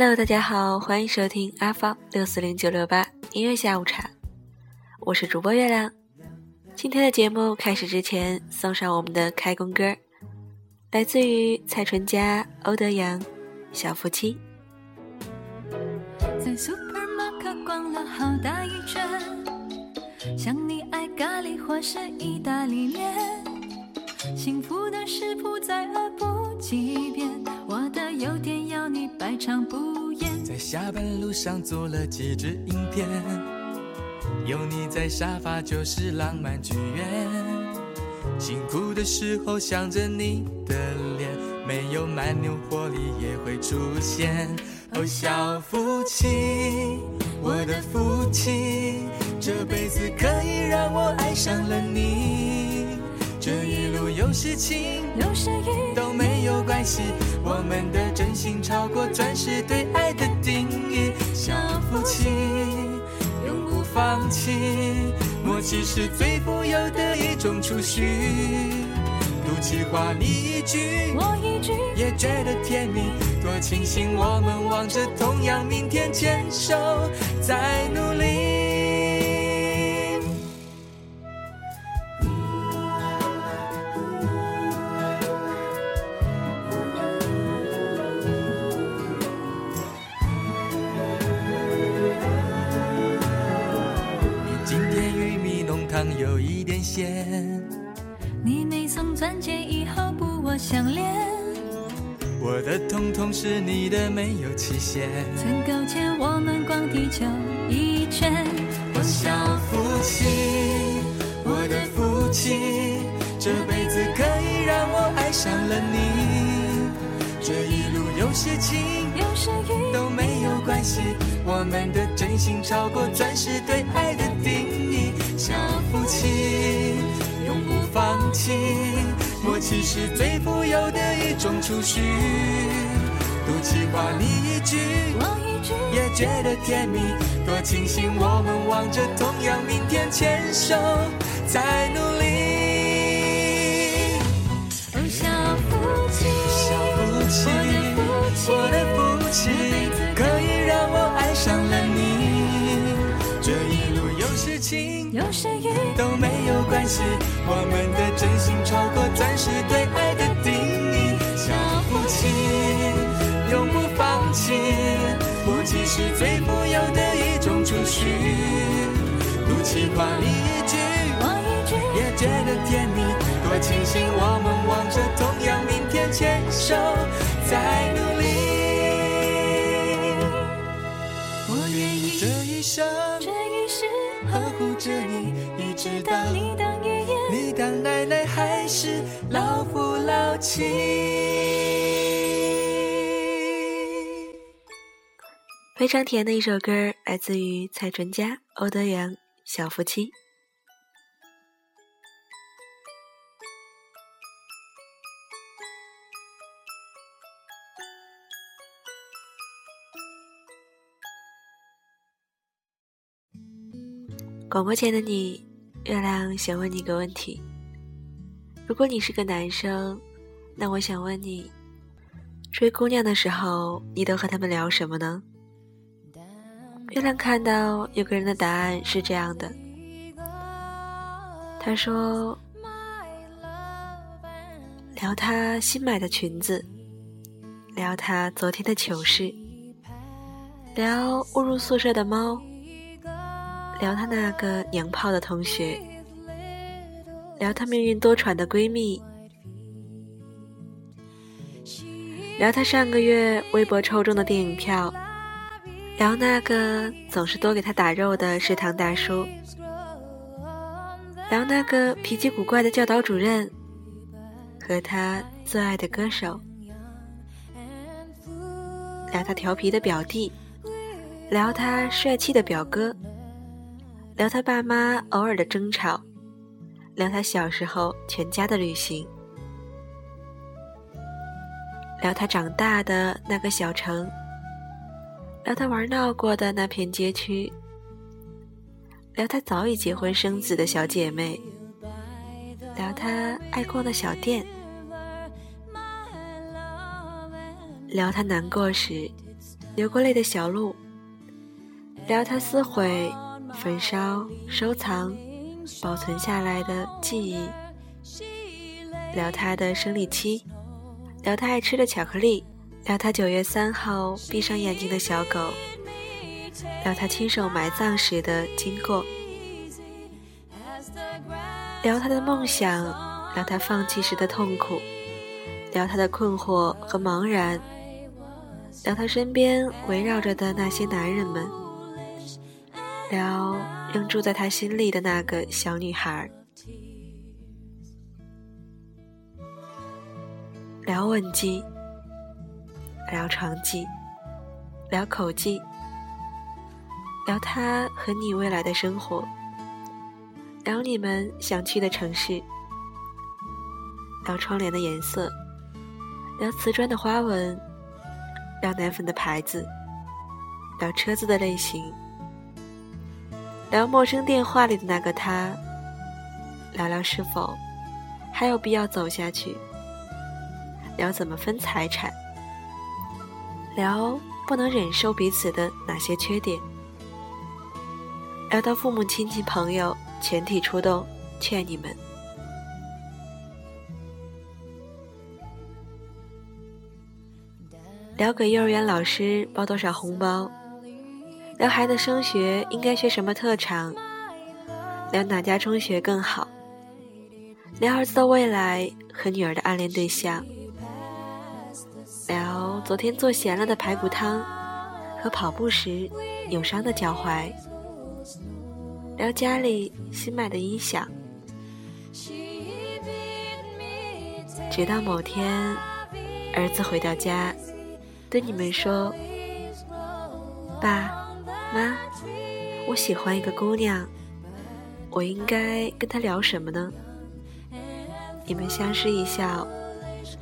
Hello，大家好，欢迎收听阿芳六四零九六八音乐下午茶，我是主播月亮。今天的节目开始之前，送上我们的开工歌，来自于蔡淳佳、欧德阳，《小夫妻》。在 supermarket 逛了好大一圈，想你爱咖喱或是意大利面，幸福的食谱再饿不几遍，我的优点要你百尝不厌。在下班路上做了几支影片，有你在沙发就是浪漫剧院。辛苦的时候想着你的脸，没有蛮牛活力也会出现。哦，小夫妻，我的福气，这辈子可以让我爱上了你。这一路有事情，有时雨，都没有关系，我们的真心超过钻石对爱的定义。小夫妻，永不放弃，默契是最富有的一种储蓄。赌气话你一句，我一句，也觉得甜蜜，多庆幸我们望着同样明天，牵手在努力。有一点咸。你没送钻戒，以后不我相恋。我的痛痛是你的，没有期限。曾够钱，我们逛地球一圈。我小夫妻，我的夫妻，这辈子可以让我爱上了你。这一路有事情，有时雨，都没有关系，我们的真心超过钻石对爱的定夫妻，永不放弃，默契是最富有的一种储蓄。赌气话你一句，我一句，也觉得甜蜜，多庆幸我们望着同样明天，牵手在努力。有时雨，都没有关系，我们的真心超过钻石对爱的定义。小夫妻，永不放弃，默契是最富有的一种储蓄。赌气话你一句，我一句，也觉得甜蜜，多庆幸我们望着同样明天，牵手在当你当爷爷，你当奶奶，还是老夫老妻。非常甜的一首歌，来自于蔡淳佳、欧德阳，《小夫妻》。广播前的你，月亮想问你个问题：如果你是个男生，那我想问你，追姑娘的时候，你都和他们聊什么呢？月亮看到有个人的答案是这样的，他说：聊他新买的裙子，聊他昨天的糗事，聊误入宿舍的猫，聊他那个娘炮的同学，聊他命运多舛的闺蜜，聊他上个月微博抽中的电影票。聊那个总是多给他打肉的食堂大叔，聊那个脾气古怪的教导主任，和他最爱的歌手，聊他调皮的表弟，聊他帅气的表哥，聊他爸妈偶尔的争吵，聊他小时候全家的旅行，聊他长大的那个小城。聊他玩闹过的那片街区，聊他早已结婚生子的小姐妹，聊他爱逛的小店，聊他难过时流过泪的小路，聊他撕毁、焚烧、收藏、保存下来的记忆，聊他的生理期，聊他爱吃的巧克力，聊他九月三号闭上眼睛的小狗，聊他亲手埋葬时的经过，聊他的梦想，聊他放弃时的痛苦。聊他的困惑和茫然，聊他身边围绕着的那些男人们，聊仍住在他心里的那个小女孩，聊吻技，聊床技，聊口技，聊他和你未来的生活，聊你们想去的城市，聊窗帘的颜色。聊瓷砖的花纹，聊奶粉的牌子，聊车子的类型，聊陌生电话里的那个他，聊聊是否还有必要走下去，聊怎么分财产，聊不能忍受彼此的哪些缺点，聊到父母亲戚朋友全体出动劝你们。聊给幼儿园老师包多少红包，聊孩子升学应该学什么特长，聊哪家中学更好，聊儿子的未来和女儿的暗恋对象，聊昨天做咸了的排骨汤和跑步时扭伤的脚踝，聊家里新买的音响，直到某天儿子回到家。对你们说，爸妈，我喜欢一个姑娘，我应该跟她聊什么呢？你们相视一笑，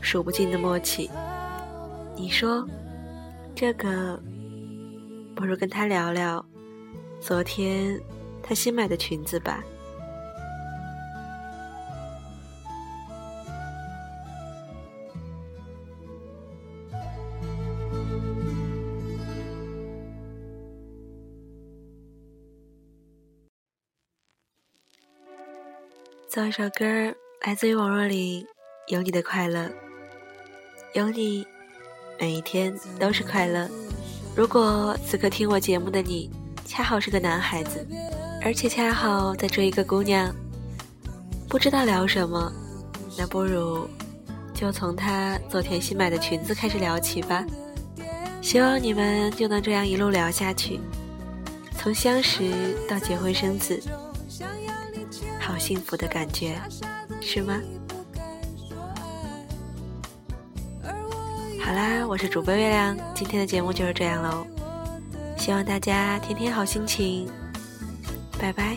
数不尽的默契。你说，这个不如跟她聊聊昨天她新买的裙子吧。奏一首歌，来自于网络里，有你的快乐，有你，每一天都是快乐。如果此刻听我节目的你，恰好是个男孩子，而且恰好在追一个姑娘，不知道聊什么，那不如就从她昨天新买的裙子开始聊起吧。希望你们就能这样一路聊下去，从相识到结婚生子。幸福的感觉，是吗？好啦，我是主播月亮，今天的节目就是这样喽。希望大家天天好心情，拜拜。